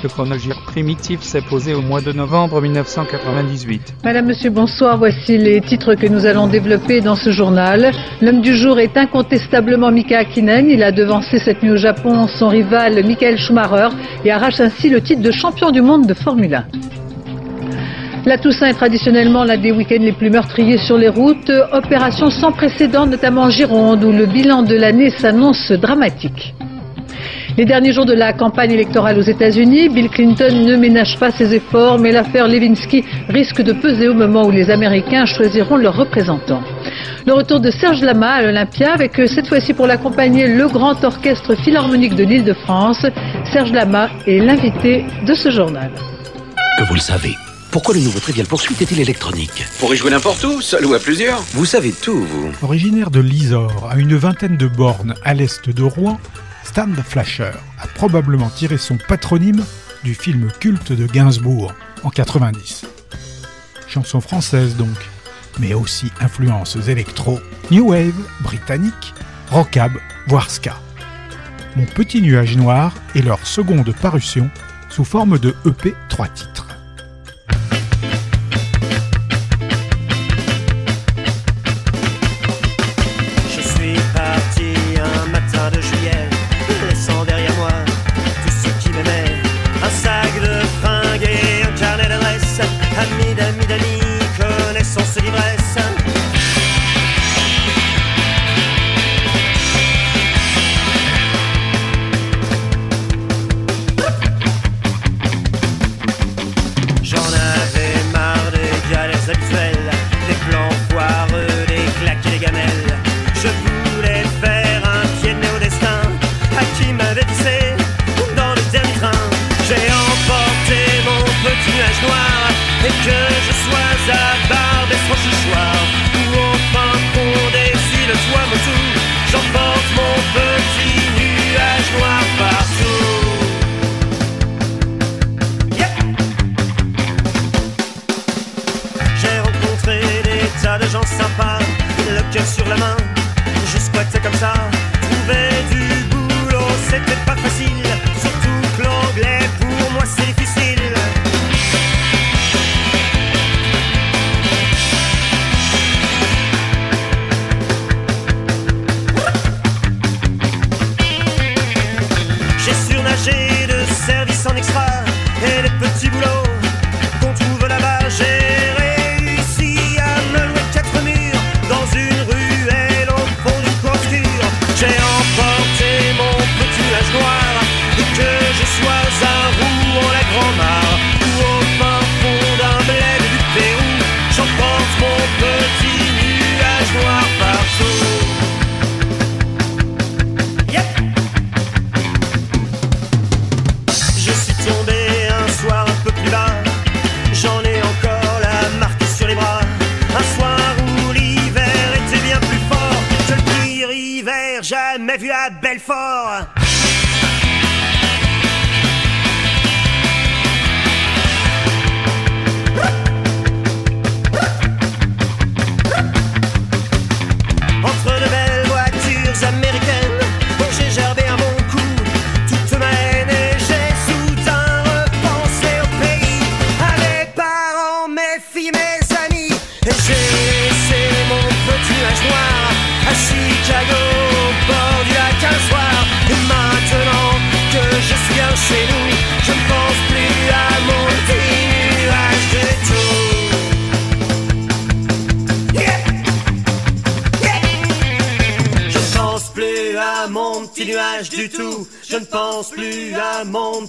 Le chronogire primitif s'est posé au mois de novembre 1998. Madame, Monsieur, bonsoir. Voici les titres que nous allons développer dans ce journal. L'homme du jour est incontestablement Mika Hakkinen. Il a devancé cette nuit au Japon son rival Michael Schumacher et arrache ainsi le titre de champion du monde de Formule 1. La Toussaint est traditionnellement l'un des week-ends les plus meurtriers sur les routes. Opération sans précédent, notamment en Gironde, où le bilan de l'année s'annonce dramatique. Les derniers jours de la campagne électorale aux États-Unis, Bill Clinton ne ménage pas ses efforts, mais l'affaire Levinsky risque de peser au moment où les Américains choisiront leurs représentants. Le retour de Serge Lama à l'Olympia, avec euh, cette fois-ci pour l'accompagner le Grand Orchestre Philharmonique de l'Île-de-France. Serge Lama est l'invité de ce journal. Que vous le savez. Pourquoi le nouveau Trivial Poursuite est-il électronique? Pour y jouer n'importe où, seul ou à plusieurs? Vous savez tout, vous. Originaire de l'Isor, à une vingtaine de bornes à l'est de Rouen, Stan Flasher a probablement tiré son patronyme du film culte de Gainsbourg en 90. Chanson française donc, mais aussi influences électro, new wave, britannique, rockab, voire ska. Mon petit nuage noir est leur seconde parution sous forme de EP 3 titres.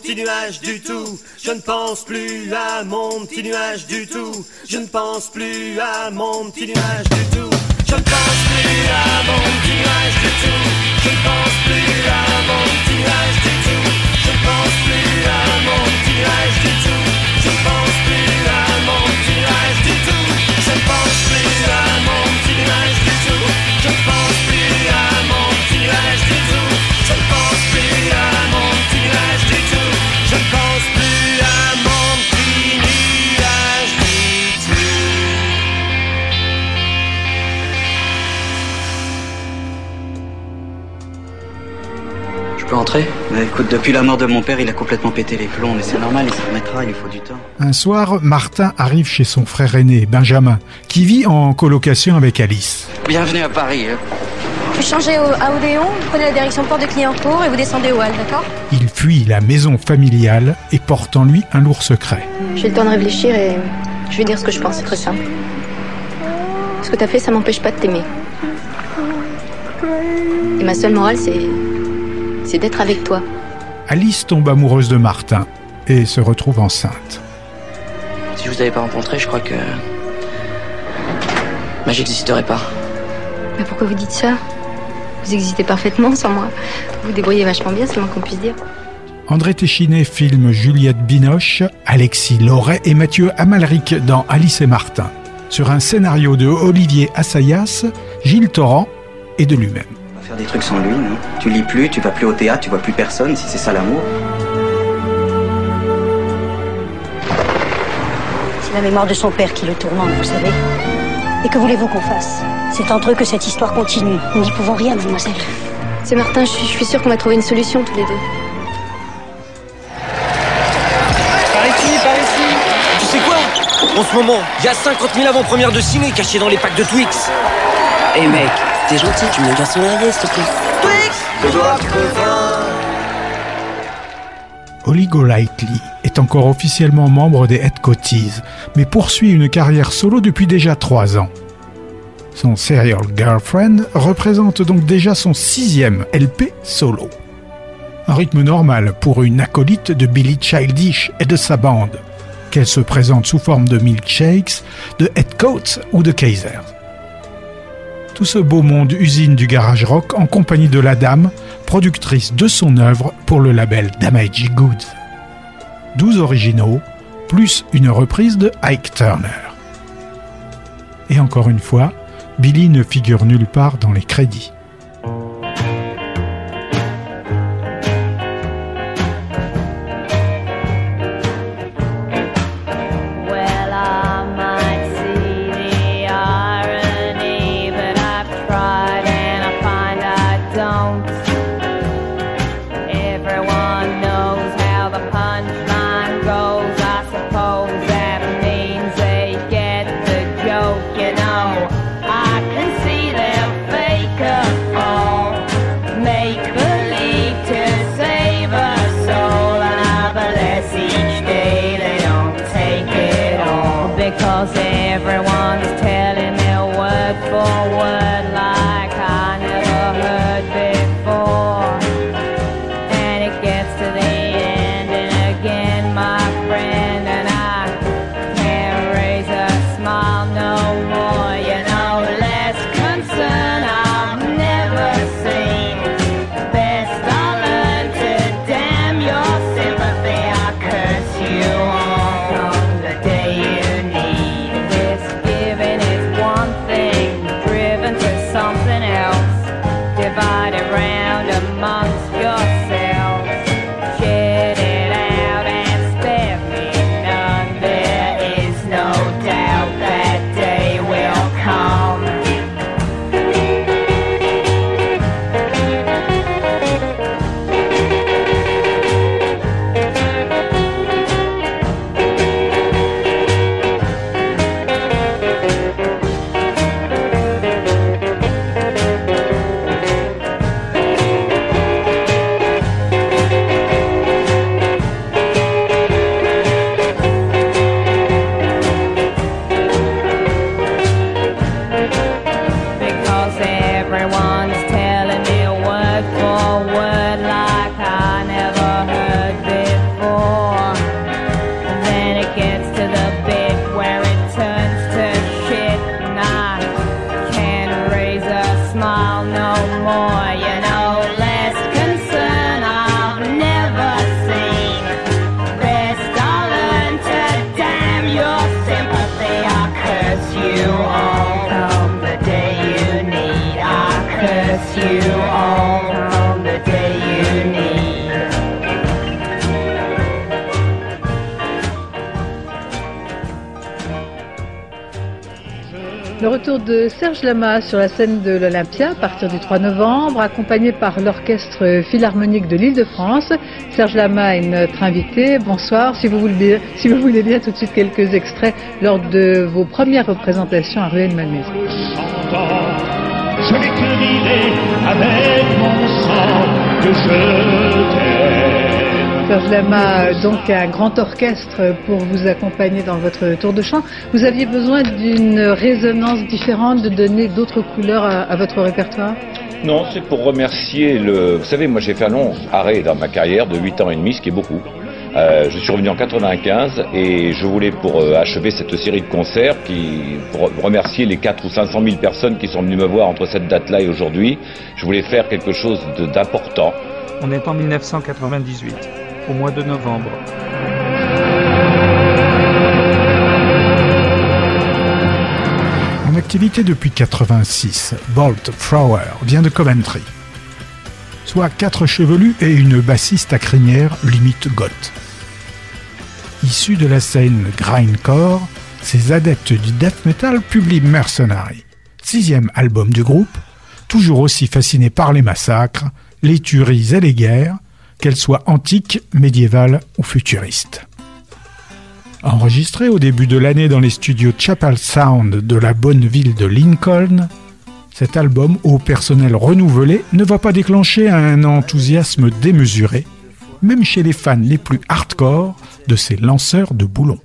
Petit nuage du tout. Je ne pense plus à mon petit nuage du tout. Je ne pense plus à mon petit nuage du tout. Je ne pense plus à mon petit nuage du tout. Je ne pense plus à mon petit nuage du tout. Je ne pense plus à mon petit nuage du tout. Je ne pense plus à mon petit nuage du tout. Je ne pense plus à mon petit nuage du tout. Je ne pense plus peux Bah écoute, depuis la mort de mon père, il a complètement pété les plombs, mais c'est normal, il s'en remettra, il lui faut du temps. Un soir, Martin arrive chez son frère aîné, Benjamin, qui vit en colocation avec Alice. Bienvenue à Paris. Hein. Vous changez au, à Odéon, vous prenez la direction Port de Clignancourt et vous descendez au Hall, d'accord? Il fuit la maison familiale et porte en lui un lourd secret. J'ai le temps de réfléchir et je vais dire ce que je pense, c'est très simple. Ce que t'as fait, ça m'empêche pas de t'aimer. Et ma seule morale, c'est. C'est d'être avec toi. Alice tombe amoureuse de Martin et se retrouve enceinte. Si je vous avais pas rencontré, je crois que. Bah, j'existerais pas. Mais pourquoi vous dites ça? Vous existez parfaitement sans moi. Vous vous débrouillez vachement bien, c'est le moins qu'on puisse dire. André Téchiné filme Juliette Binoche, Alexis Loret et Mathieu Amalric dans Alice et Martin, sur un scénario de Olivier Assayas, Gilles Torrent et de lui-même. Faire des trucs sans lui, non? Tu lis plus, tu vas plus au théâtre, tu vois plus personne, si c'est ça l'amour. C'est la mémoire de son père qui le tourmente, vous savez. Et que voulez-vous qu'on fasse? C'est entre eux que cette histoire continue. Nous n'y pouvons rien, mademoiselle. C'est Martin, je suis, je suis sûre qu'on va trouver une solution tous les deux. Par ici, par ici Tu sais quoi? En ce moment, il y a 50 000 avant-premières de ciné cachées dans les packs de Twix. Eh mec, t'es gentil, tu me le garçon s'il te plaît. Twix Holly Golightly est encore officiellement membre des Head Coties, mais poursuit une carrière solo depuis déjà trois ans. Son Serial Girlfriend représente donc déjà son sixième LP solo. Un rythme normal pour une acolyte de Billy Childish et de sa bande, qu'elle se présente sous forme de milkshakes, de headcoats ou de Kaisers. Tout ce beau monde usine du garage rock en compagnie de la dame, productrice de son œuvre pour le label Damagey Goods. 12 originaux, plus une reprise de Ike Turner. Et encore une fois, Billy ne figure nulle part dans les crédits. Serge Lama sur la scène de l'Olympia à partir du 3 novembre, accompagné par l'Orchestre Philharmonique de l'Île-de-France. Serge Lama est notre invité. Bonsoir. Si vous, voulez bien, tout de suite quelques extraits lors de vos premières représentations à Ruelle Malmaison. Je vais te dire avec mon sang que je t'aime. Serge Lama, donc un grand orchestre pour vous accompagner dans votre tour de chant. Vous aviez besoin d'une résonance différente, de donner d'autres couleurs à, à votre répertoire? Non, c'est pour remercier le. Vous savez, moi j'ai fait un long arrêt dans ma carrière de 8 ans et demi, ce qui est beaucoup. Euh, je suis revenu en 95 et je voulais pour euh, achever cette série de concerts, qui, pour remercier les 4 ou 500 000 personnes qui sont venues me voir entre cette date-là et aujourd'hui, je voulais faire quelque chose d'important. On est en 1998, au mois de novembre. En activité depuis 86, Bolt Thrower vient de Coventry. Soit quatre chevelus et une bassiste à crinière limite goth. Issus de la scène grindcore, ces adeptes du death metal publient Mercenary, sixième album du groupe, toujours aussi fasciné par les massacres, les tueries et les guerres, qu'elles soient antiques, médiévales ou futuristes. Enregistré au début de l'année dans les studios Chapel Sound de la bonne ville de Lincoln, cet album au personnel renouvelé ne va pas déclencher un enthousiasme démesuré, même chez les fans les plus hardcore de ces lanceurs de boulons.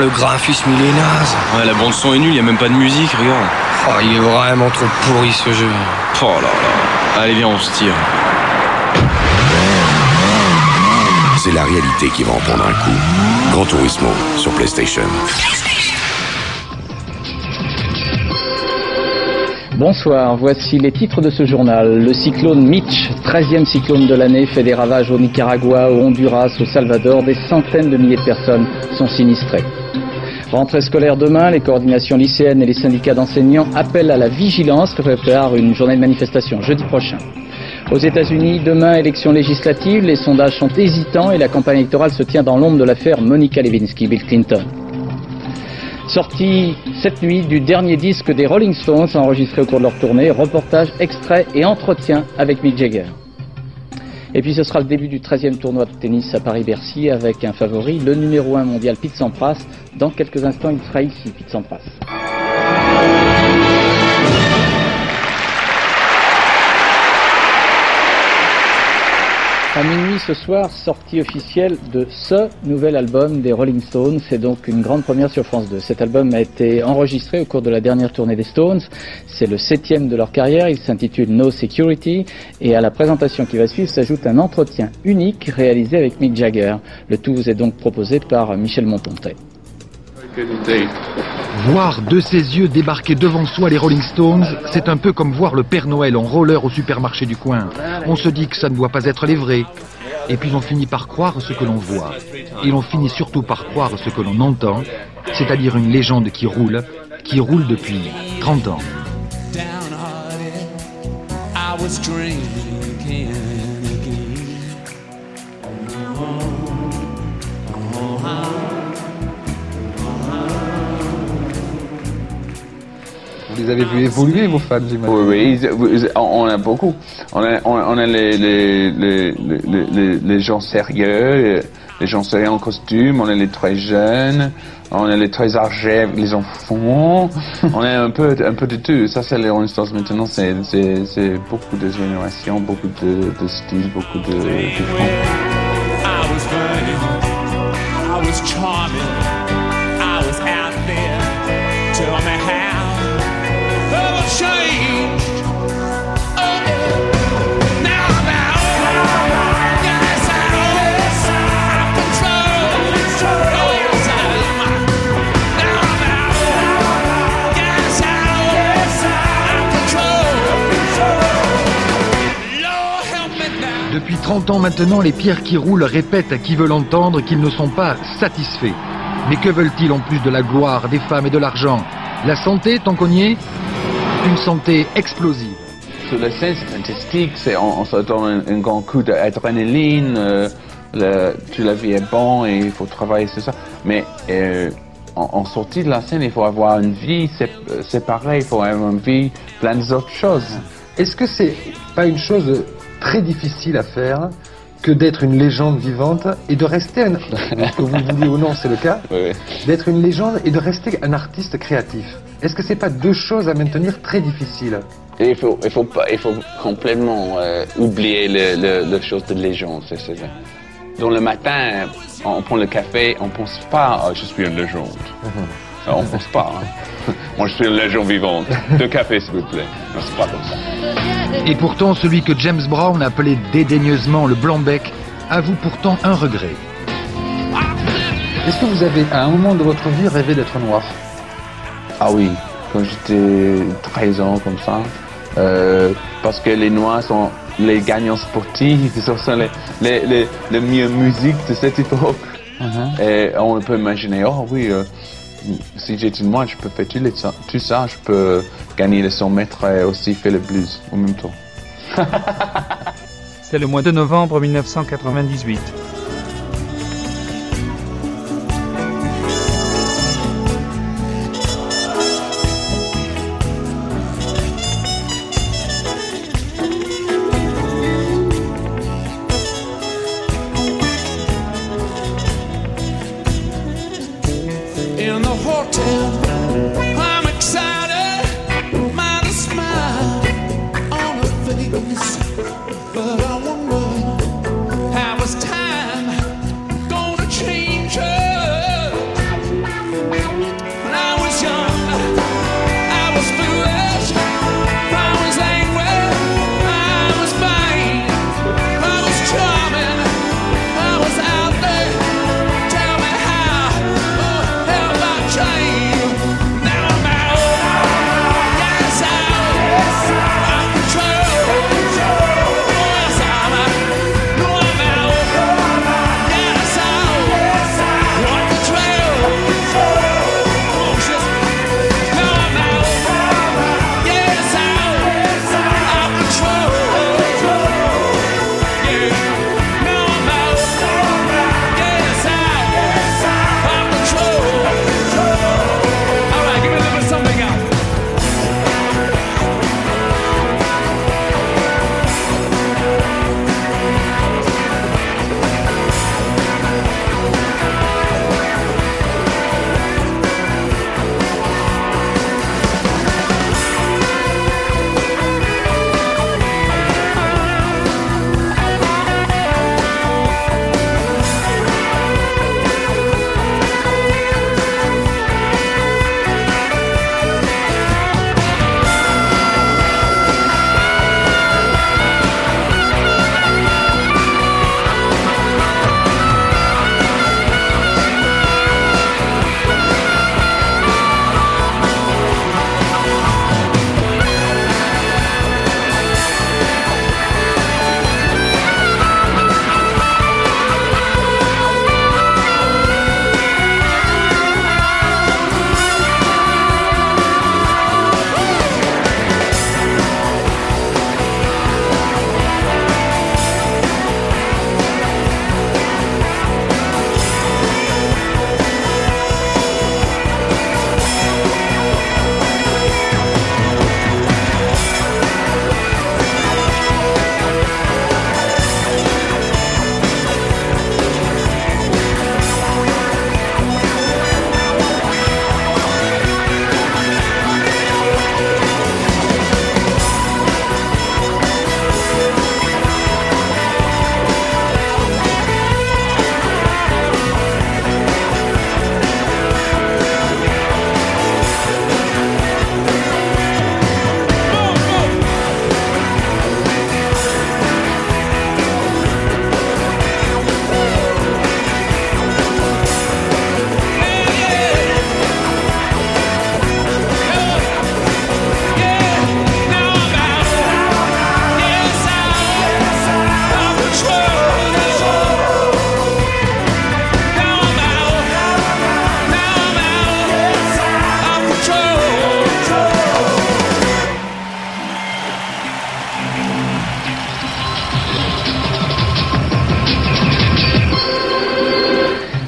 Le graphisme, il est naze. Ouais, la bande son est nulle, y a même pas de musique, regarde. Oh, il est vraiment trop pourri ce jeu. Oh là là. Allez, viens, on se tire. C'est la réalité qui va en prendre un coup. Grand Turismo sur PlayStation. Bonsoir, voici les titres de ce journal. Le cyclone Mitch, 13e cyclone de l'année, fait des ravages au Nicaragua, au Honduras, au Salvador. Des centaines de milliers de personnes sont sinistrées. Rentrée scolaire demain, les coordinations lycéennes et les syndicats d'enseignants appellent à la vigilance pour préparer une journée de manifestation jeudi prochain. Aux États-Unis, demain, élection législative, les sondages sont hésitants et la campagne électorale se tient dans l'ombre de l'affaire Monica Lewinsky-Bill Clinton. Sortie cette nuit du dernier disque des Rolling Stones enregistré au cours de leur tournée, reportage, extrait et entretien avec Mick Jagger. Et puis ce sera le début du 13e tournoi de tennis à Paris-Bercy avec un favori, le numéro 1 mondial Pete Sampras. Dans quelques instants, il sera ici, Pete Sampras. À minuit ce soir, sortie officielle de ce nouvel album des Rolling Stones. C'est donc une grande première sur France 2. Cet album a été enregistré au cours de la dernière tournée des Stones. C'est le septième de leur carrière. Il s'intitule No Security. Et à la présentation qui va suivre s'ajoute un entretien unique réalisé avec Mick Jagger. Le tout vous est donc proposé par Michel Monpontet. Voir de ses yeux débarquer devant soi les Rolling Stones, c'est un peu comme voir le Père Noël en roller au supermarché du coin. On se dit que ça ne doit pas être les vrais. Et puis on finit par croire ce que l'on voit. Et l'on finit surtout par croire ce que l'on entend, c'est-à-dire une légende qui roule, qui roule depuis 30 ans. Les avez vus évoluer, vos fans, j'imagine Oui, oui, on a beaucoup. On a, on, on a les, les, les, les, les- gens sérieux, les gens sérieux en costume, on a les très jeunes, on a les très âgés, les enfants, on a un peu, un peu de tout. Ça, c'est les Rolling Stones maintenant, c'est, beaucoup de générations, beaucoup de, de styles, beaucoup de 30 ans maintenant, les pierres qui roulent répètent à qui veut l'entendre qu'ils ne sont pas satisfaits. Mais que veulent-ils en plus de la gloire, des femmes et de l'argent? La santé, tant qu'on y est? Une santé explosive. Sur le sens artistique, c'est on, on se donne un, un grand coup d'adrénaline, euh, le, toute la vie est bon et il faut travailler sur ça. Mais euh, en, en sortie de la scène, il faut avoir une vie sé- euh, séparée, il faut avoir une vie plein d'autres choses. Est-ce que c'est pas une chose très difficile à faire que d'être une légende vivante et de rester, un, que vous vouliez ou non, c'est le cas, Oui, oui. d'être une légende et de rester un artiste créatif Est-ce que c'est pas deux choses à maintenir très difficiles? Et il faut, il faut pas, il faut complètement euh, oublier le, le, le chose de légende. C'est, c'est, dans le matin, on, prend le café, on pense pas, Ah, je suis une légende. Ah, on pense pas. hein. Moi, je suis une légende vivante. Deux cafés, s'il vous plaît. Non, c'est pas comme ça. Et pourtant, celui que James Brown appelait dédaigneusement le blanc-bec avoue pourtant un regret. Est-ce que vous avez, à un moment de votre vie, rêvé d'être noir? Ah oui, quand j'étais 13 ans comme ça, euh, parce que les Noirs sont les gagnants sportifs, ce sont les, les, les, les meilleures musiques de cette époque. Et on peut imaginer, oh oui, euh, si j'étais noir, je peux faire tout, les- tout ça, je peux gagner les 100 mètres et aussi faire le blues en même temps. C'est le mois de novembre 1998. But I wonder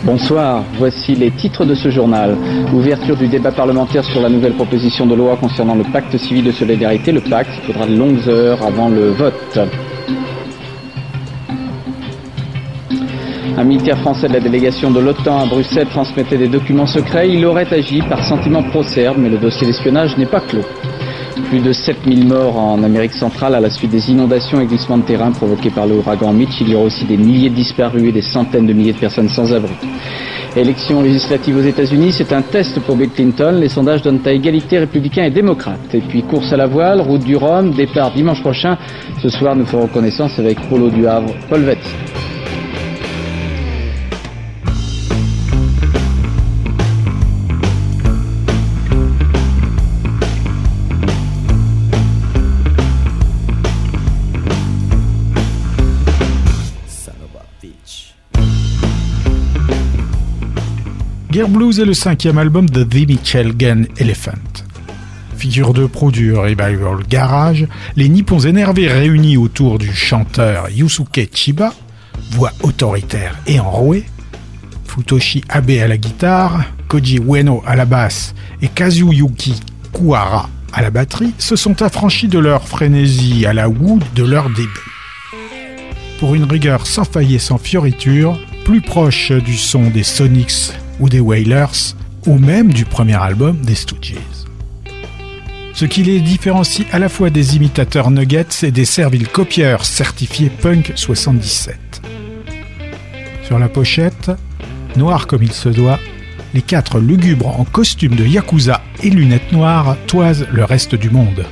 Bonsoir, voici les titres de ce journal. Ouverture du débat parlementaire sur la nouvelle proposition de loi concernant le pacte civil de solidarité. Le pacte, il faudra de longues heures avant le vote. Un militaire français de la délégation de l'OTAN à Bruxelles transmettait des documents secrets. Il aurait agi par sentiment pro-serbe, mais le dossier d'espionnage n'est pas clos. Plus de 7000 morts en Amérique centrale à la suite des inondations et glissements de terrain provoqués par le ouragan Mitch. Il y aura aussi des milliers de disparus et des centaines de milliers de personnes sans abri. Élections législatives aux États-Unis, c'est un test pour Bill Clinton. Les sondages donnent à égalité républicains et démocrates. Et puis course à la voile, route du Rhum, départ dimanche prochain. Ce soir, nous ferons connaissance avec Polo du Havre, Paul Vetz. Gear Blues est le cinquième album de The Mitchell Gun Elephant. Figure de pro du revival garage, les Nippons énervés réunis autour du chanteur Yusuke Chiba, voix autoritaire et enrouée, Futoshi Abe à la guitare, Koji Ueno à la basse et Kazuyuki Kuwara à la batterie, se sont affranchis de leur frénésie à la Wood de leur début. Pour une rigueur sans faille et sans fioriture, plus proche du son des Sonics ou des Wailers, ou même du premier album des Stooges. Ce qui les différencie à la fois des imitateurs Nuggets et des serviles copieurs certifiés Punk 77. Sur la pochette, noir comme il se doit, les quatre lugubres en costume de Yakuza et lunettes noires toisent le reste du monde.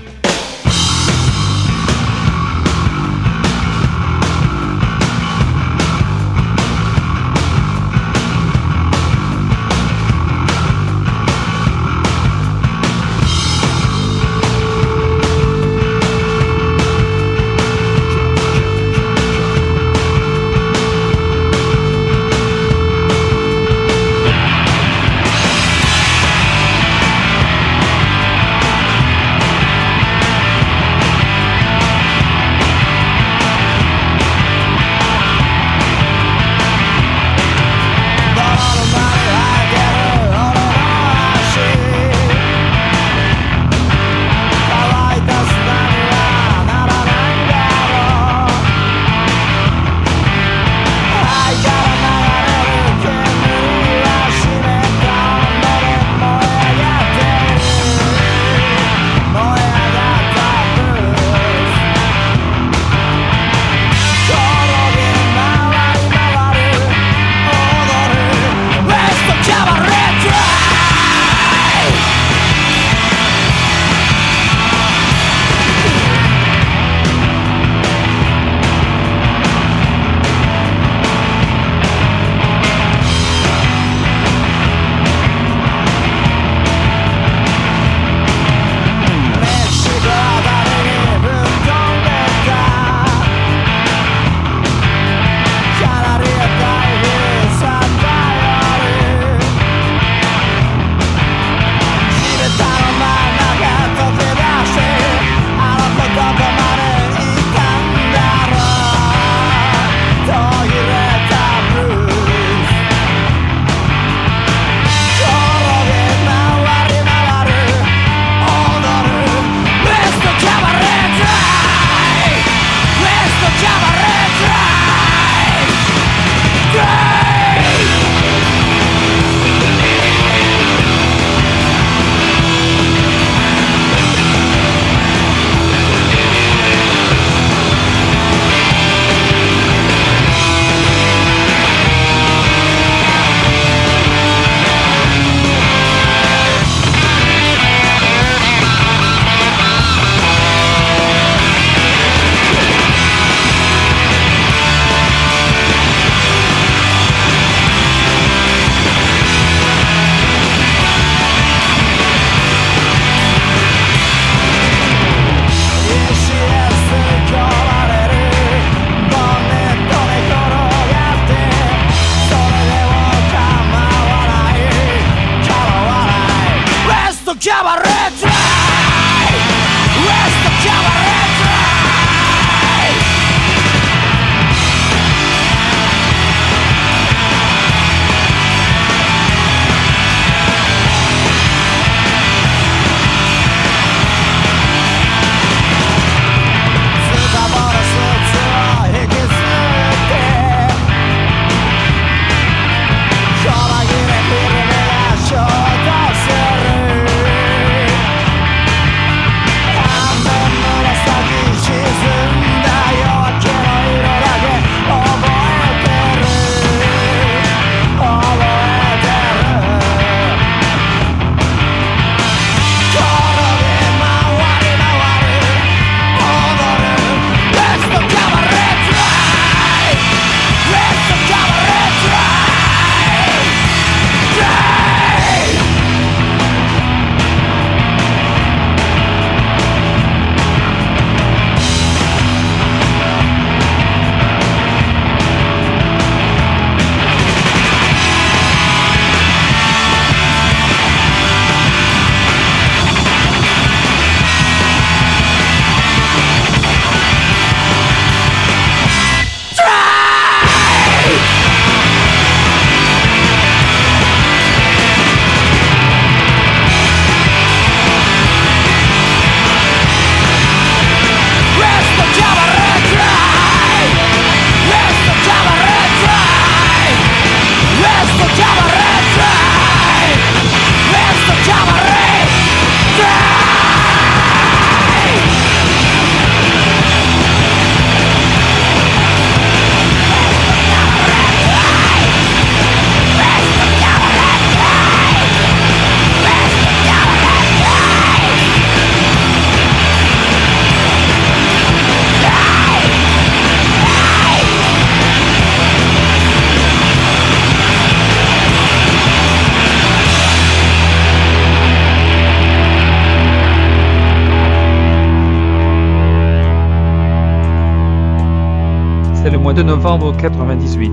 Novembre 98.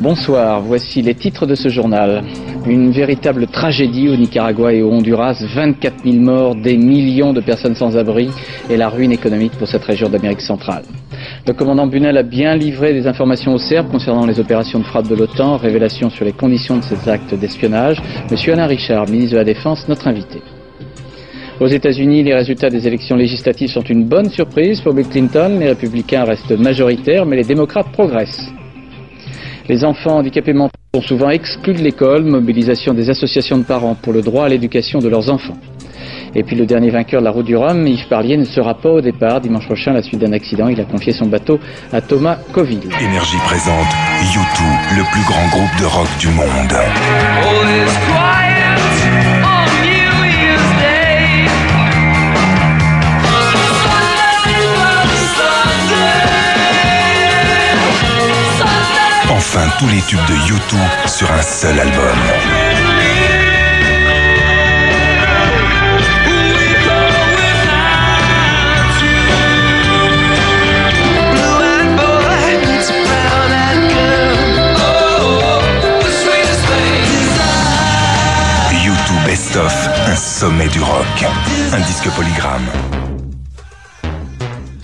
Bonsoir, voici les titres de ce journal. Une véritable tragédie au Nicaragua et au Honduras, 24 000 morts, des millions de personnes sans abri et la ruine économique pour cette région d'Amérique centrale. Le commandant Bunel a bien livré des informations aux Serbes concernant les opérations de frappe de l'OTAN, révélation sur les conditions de ces actes d'espionnage. Monsieur Alain Richard, ministre de la Défense, notre invité. Aux États-Unis, les résultats des élections législatives sont une bonne surprise pour Bill Clinton. Les républicains restent majoritaires, mais les démocrates progressent. Les enfants handicapés mentaux sont souvent exclus de l'école, mobilisation des associations de parents pour le droit à l'éducation de leurs enfants. Et puis le dernier vainqueur de la route du Rhum, Yves Parlier, ne sera pas au départ dimanche prochain à la suite d'un accident. Il a confié son bateau à Thomas Coville. Énergie présente U2, le plus grand groupe de rock du monde. Enfin, tous les tubes de U2 sur un seul album.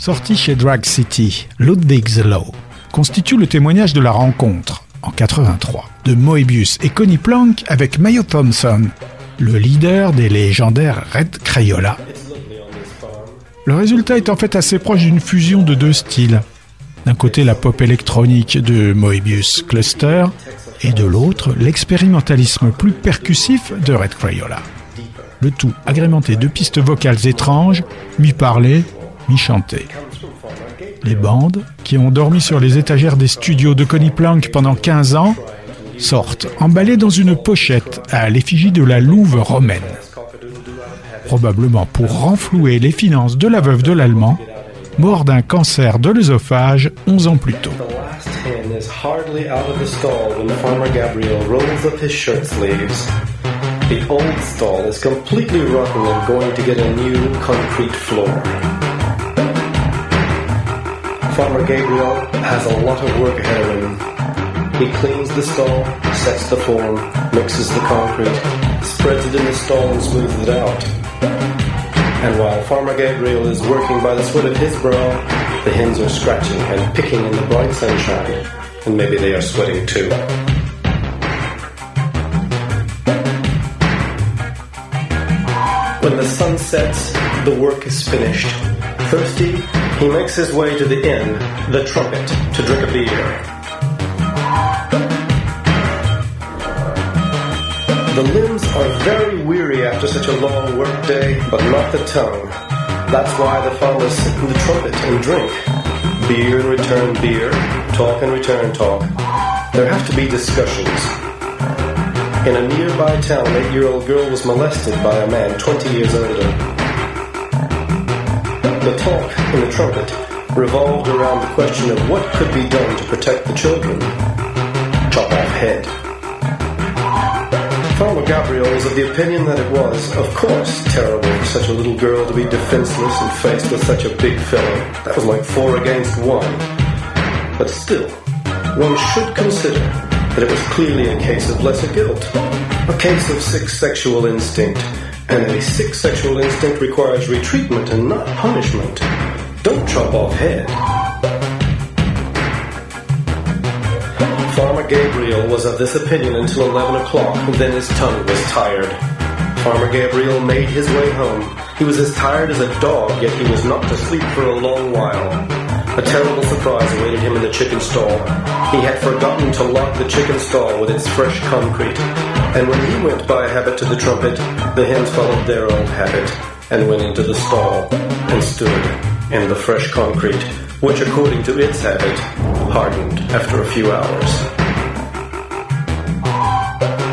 Sorti chez Drag City, Ludwig's Law constitue le témoignage de la rencontre, en 83, de Moebius et Connie Plank avec Mayo Thompson, le leader des légendaires Red Crayola. Le résultat est en fait assez proche d'une fusion de deux styles. D'un côté la pop électronique de Moebius Cluster et de l'autre l'expérimentalisme plus percussif de Red Crayola. Le tout agrémenté de pistes vocales étranges, mi-parlées, Les bandes, qui ont dormi sur les étagères des studios de Connie Plank pendant 15 ans, sortent emballées dans une pochette à l'effigie de la louve romaine. Probablement pour renflouer les finances de la veuve de l'Allemand, mort d'un cancer de l'œsophage 11 ans plus tôt. Farmer Gabriel has a lot of work ahead of him. He cleans the stall, sets the form, mixes the concrete, spreads it in the stall and smooths it out. And while Farmer Gabriel is working by the sweat of his brow, the hens are scratching and picking in the bright sunshine. And maybe they are sweating too. When the sun sets, the work is finished. Thirsty, he makes his way to the inn, the trumpet, to drink a beer. The limbs are very weary after such a long work day, but not the tongue. That's why the farmers sit in the trumpet and drink. Beer and return beer, talk and return talk. There have to be discussions. In a nearby town, an eight-year-old girl was molested by a man 20 years older. The talk in the trumpet revolved around the question of what could be done to protect the children. Chop off head. Farmer Gabriel was of the opinion that it was, of course, terrible for such a little girl to be defenseless and faced with such a big fellow. That was like four against one. But still, one should consider that it was clearly a case of lesser guilt, a case of sick sexual instinct, and a sick sexual instinct requires retreatment and not punishment. Don't chop off head. Farmer Gabriel was of this opinion until 11 o'clock, then his tongue was tired. Farmer Gabriel made his way home. He was as tired as a dog, yet he was not to sleep for a long while. A terrible surprise awaited him in the chicken stall. He had forgotten to lock the chicken stall with its fresh concrete. And when he went by habit to the trumpet, the hens followed their old habit and went into the stall and stood in the fresh concrete, which according to its habit, hardened after a few hours.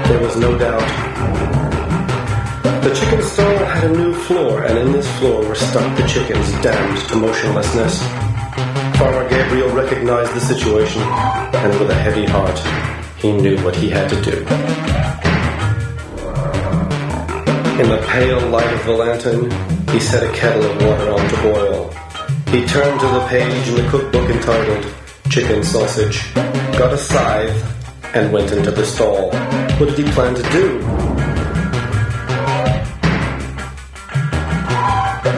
There was no doubt. The chicken stall had a new floor, and in this floor were stuck the chickens damned to motionlessness. Farmer Gabriel recognized the situation, and with a heavy heart, he knew what he had to do. In the pale light of the lantern, he set a kettle of water on to boil. He turned to the page in the cookbook entitled Chicken Sausage, got a scythe, and went into the stall. What did he plan to do?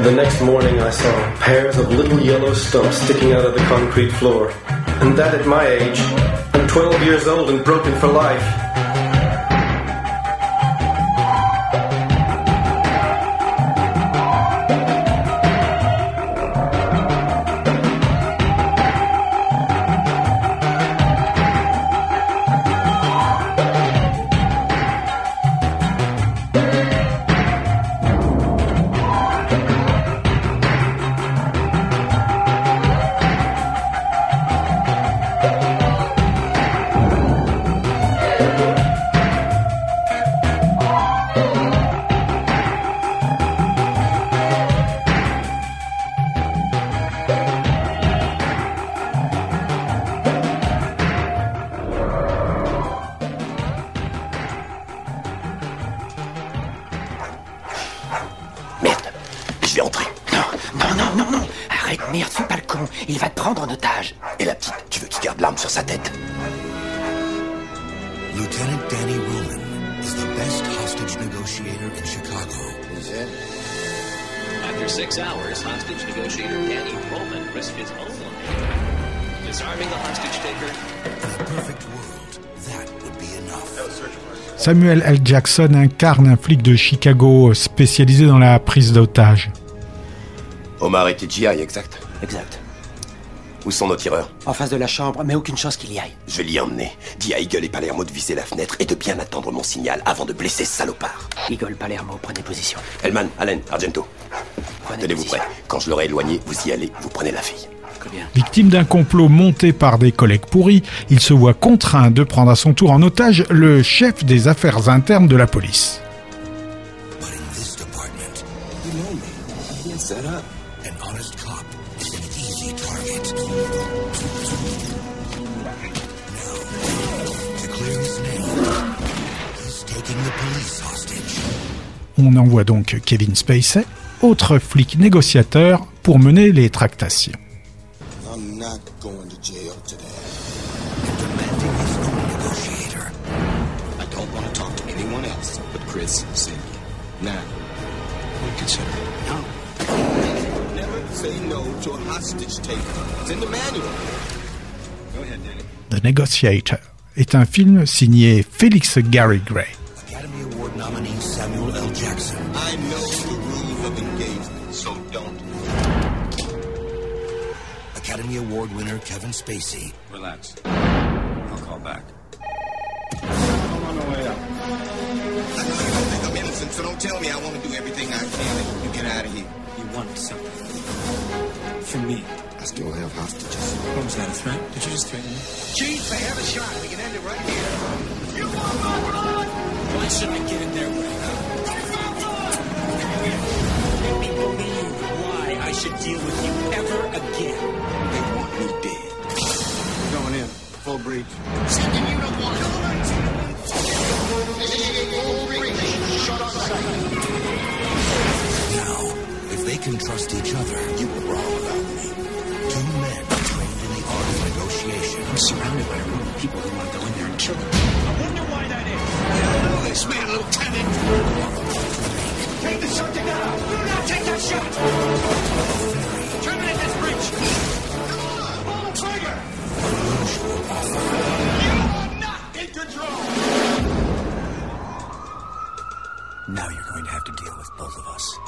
The next morning I saw pairs of little yellow stumps sticking out of the concrete floor. And that at my age. I'm 12 years old and broken for life. Hostage negotiator in Chicago. Is it? After six hours, hostage negotiator Danny Roman risked his own life. Disarming the hostage taker. In a perfect world, that would be enough. Samuel L. Jackson incarne un flic de Chicago spécialisé dans la prise d'otages. Omar et TGI, exact Exact. Où sont nos tireurs En face de la chambre, mais aucune chance qu'il y aille. Je vais l'y emmener. Dis à Eagle et Palermo de viser la fenêtre et de bien attendre mon signal avant de blesser ce salopard. Eagle, Palermo, prenez position. Hellman, Allen, Argento. Tenez-vous prêts. Quand je l'aurai éloigné, vous y allez, vous prenez la fille. Victime d'un complot monté par des collègues pourris, il se voit contraint de prendre à son tour en otage le chef des affaires internes de la police. On envoie donc Kevin Spacey, autre flic négociateur, pour mener les tractations. I'm not going to jail today. And demanding his own negotiator. I don't want to talk to anyone else but Chris Senior. Now, reconsider. No. Never say no to a hostage taker. It's in the manual. Go ahead, Danny. The Negotiator est un film signé Felix Gary Gray. Academy Award winner Kevin Spacey. Relax. I'll call back. Come on the way up. I know you don't think I'm innocent, so don't tell me I want to do everything I can and you get out of here. You want something from me. I still have hostages. What was that, a threat? Did you just threaten me? Chief, they have a shot. We can end it right here. You want my blood? Why should I get in their way? Make me believe why I should deal with you ever again. They want me dead. Going in. Full breach. Sending you to one. Now, if they can trust each other, you were wrong about me. Two men trained in the art of negotiation. I'm surrounded by a room of people who want to go in there and kill them. I wonder why that is. You know this man, Lieutenant. Take the subject out. Do not take that shot. Now you're going to have to deal with both of us.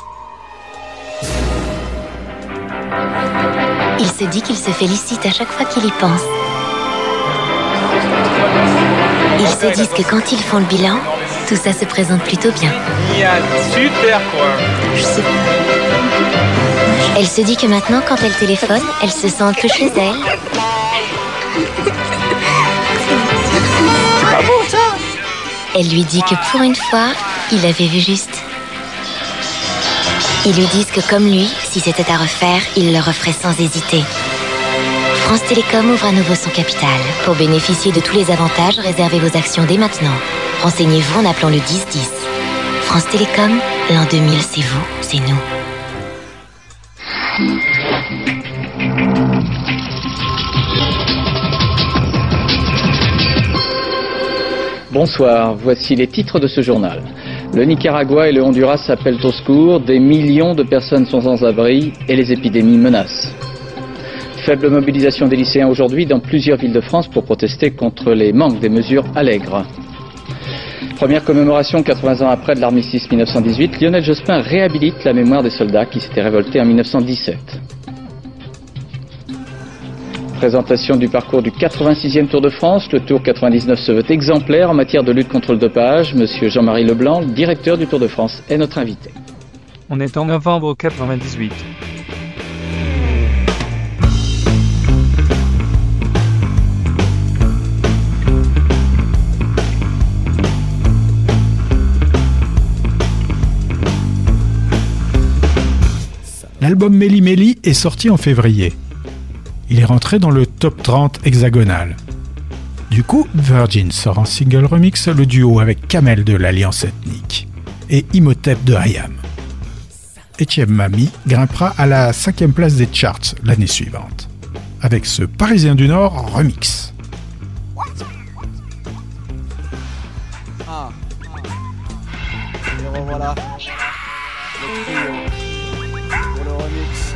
Il se dit qu'il se félicite à chaque fois qu'il y pense. Ils se disent que quand ils font le bilan, tout ça se présente plutôt bien. Super quoi. Je sais pas. Elle se dit que maintenant, quand elle téléphone, elle se sent un peu chez elle. Elle lui dit que pour une fois, il avait vu juste. Ils lui disent que comme lui, si c'était à refaire, il le referait sans hésiter. France Télécom ouvre à nouveau son capital. Pour bénéficier de tous les avantages, réservez vos actions dès maintenant. Renseignez-vous en appelant le 1010. France Télécom, L'an 2000, c'est vous, c'est nous. Bonsoir, voici les titres de ce journal. Le Nicaragua et le Honduras appellent au secours, des millions de personnes sont sans abri et les épidémies menacent. Faible mobilisation des lycéens aujourd'hui dans plusieurs villes de France pour protester contre les manques des mesures allègres. Première commémoration 80 ans après de l'armistice 1918, Lionel Jospin réhabilite la mémoire des soldats qui s'étaient révoltés en 1917. Présentation du parcours du 86e Tour de France. Le Tour 99 se veut exemplaire en matière de lutte contre le dopage. Monsieur Jean-Marie Leblanc, le directeur du Tour de France, est notre invité. On est en novembre 98. L'album Melly Melly est sorti en février. Il est rentré dans le top 30 hexagonal. Du coup, Virgin sort en single remix le duo avec Kamel de l'Alliance Ethnique et Imhotep de Hayam. Etienne Mami grimpera à la cinquième place des charts l'année suivante, avec ce Parisien du Nord remix. Ah. Le remix.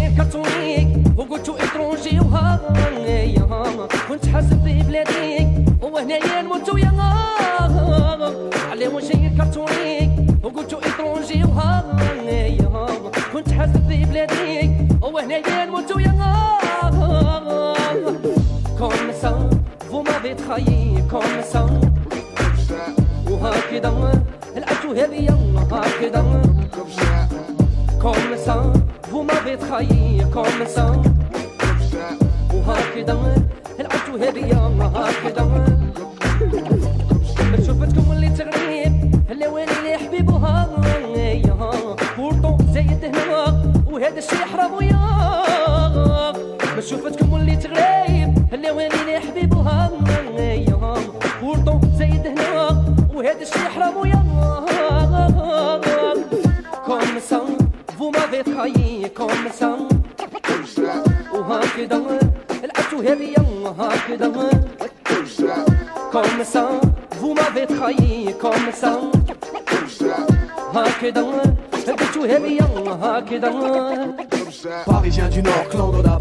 بخيي كومسون وهاكي دمر العدو هبيه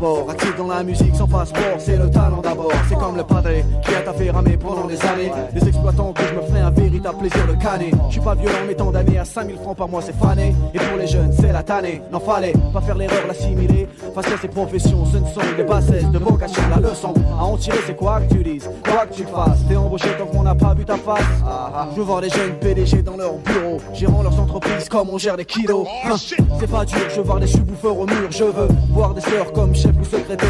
바보 같아. Dans la musique sans passeport, c'est le talent d'abord. C'est comme le padré qui a taffé ramer pendant des années. Les exploitants que je me ferai un véritable plaisir de canner. Je suis pas violent, mais tant d'années à 5000 francs par mois, c'est fané. Et pour les jeunes, c'est la tannée. N'en fallait pas faire l'erreur, l'assimiler. Face à ces professions, ce ne sont que des bassesses de vocation. La leçon à en tirer, c'est quoi que tu dises, quoi que tu fasses. T'es embauché tant qu'on n'a pas vu ta face. Je vois les jeunes PDG dans leur bureau, gérant leurs entreprises comme on gère des kilos. Hein, c'est pas dur, je vois des sous-bouffeurs au mur. Je veux voir des sœurs comme chef ou secrétaire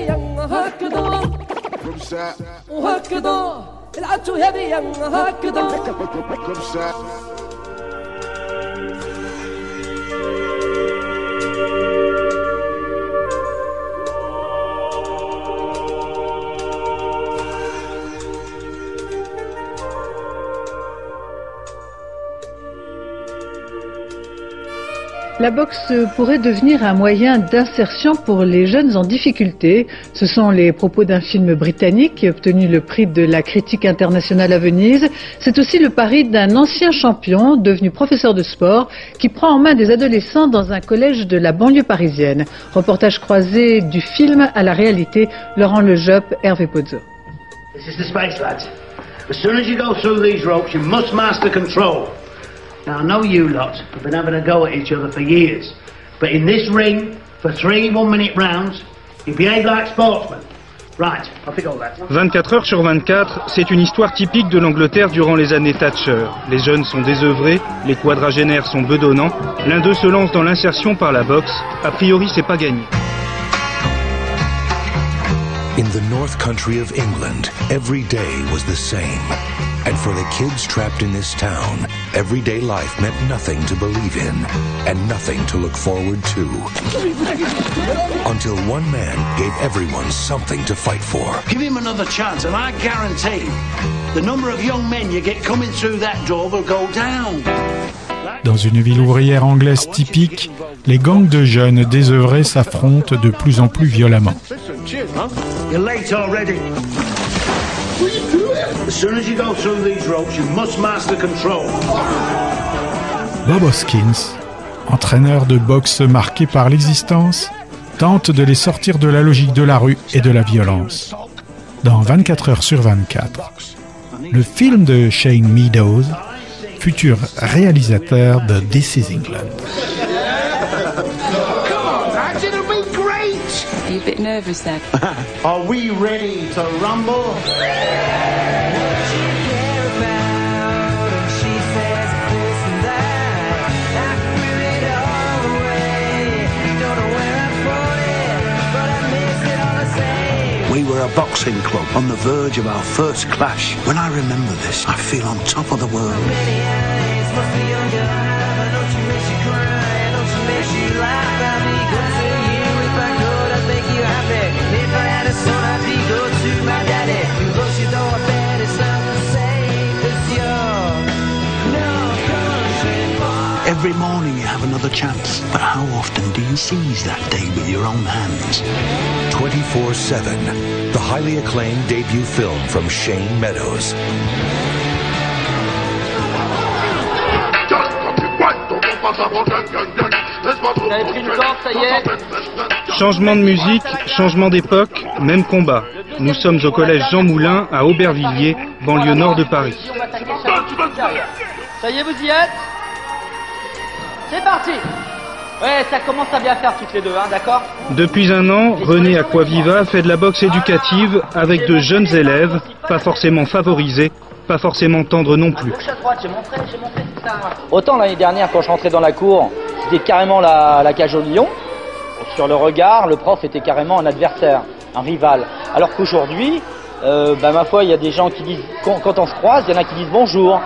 هبيا هكذا. وهكذا. العدت هبيا هكذا La boxe pourrait devenir un moyen d'insertion pour les jeunes en difficulté. Ce sont les propos d'un film britannique qui a obtenu le prix de la critique internationale à Venise. C'est aussi le pari d'un ancien champion devenu professeur de sport qui prend en main des adolescents dans un collège de la banlieue parisienne. Reportage croisé du film à la réalité, Laurent Lejob, Hervé Pozzo. This is the space, lads. As soon as you go through these ropes, you must master control. Now, I know you lot have been having a go at each other for years, but in this ring, for three one-minute rounds, you behave like sportsmen. Right, off you go, lads. 24 heures sur 24, c'est une histoire typique de l'Angleterre durant les années Thatcher. Les jeunes sont désœuvrés, les quadragénaires sont bedonnants, l'un d'eux se lance dans l'insertion par la boxe, a priori c'est pas gagné. In the North Country of England, every day was the same. And for the kids trapped in this town, everyday life meant nothing to believe in and nothing to look forward to. Until one man gave everyone something to fight for. Give him another chance, and I guarantee the number of young men you get coming through that door will go down. Dans une ville ouvrière anglaise typique, les gangs de jeunes désœuvrés s'affrontent de plus en plus violemment. You're late already. Bob Hoskins, entraîneur de boxe marqué par l'existence, tente de les sortir de la logique de la rue et de la violence. Dans 24 heures sur 24, le film de Shane Meadows, futur réalisateur de This is England. Bit nervous then? Are we ready to rumble? We were a boxing club on the verge of our first clash. When I remember this, I feel on top of the world. Every morning you have another chance, but how often do you seize that day with your own hands? 24 7, the highly acclaimed debut film from Shane Meadows. Vous avez pris une corde, ça y est Changement de musique, changement d'époque, même combat. Nous sommes au collège Jean Moulin à Aubervilliers, banlieue nord de Paris. Ça y est, vous y êtes? C'est parti Ouais, ça commence à bien faire toutes les deux, hein, d'accord? Depuis un an, René Aquaviva fait de la boxe éducative avec de jeunes élèves, pas forcément favorisés, pas forcément tendres non plus. Autant l'année dernière, quand je rentrais dans la cour, carrément la, cage au lion. Sur le regard, le prof était carrément un adversaire, un rival. Alors qu'aujourd'hui, euh, bah, ma foi, il y a des gens qui disent, quand, quand on se croise, il y en a qui disent bonjour.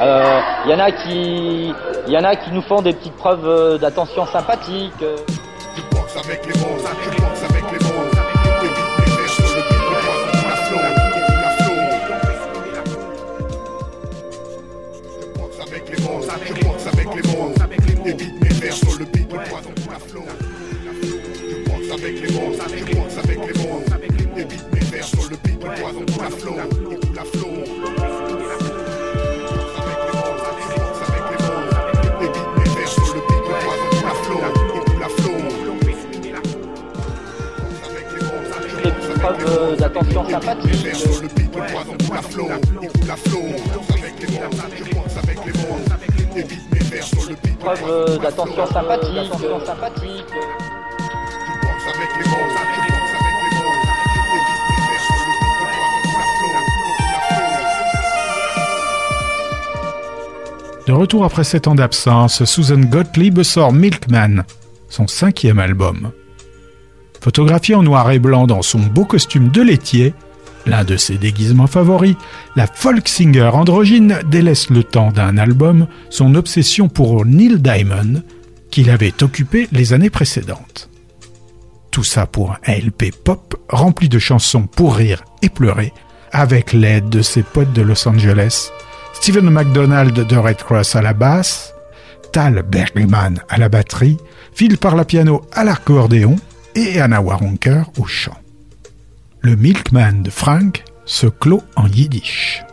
Euh, Il y en a qui, il y en a qui nous font des petites preuves euh, d'attention sympathique. D'attention sympathique. Preuve d'attention sympathique. Attention sympathique. De retour après sept ans d'absence, Susan Gottlieb sort Milkman, son cinquième album. Photographiée en noir et blanc dans son beau costume de laitier, l'un de ses déguisements favoris, la folk singer androgyne délaisse le temps d'un album son obsession pour Neil Diamond, qu'il avait occupé les années précédentes. Tout ça pour un LP pop rempli de chansons pour rire et pleurer, avec l'aide de ses potes de Los Angeles, Steven McDonald de Red Cross à la basse, Tal Bergman à la batterie, Phil Parlapiano à l'accordéon et Anna Waronker au chant. Le Milkman de Frank se clôt en yiddish.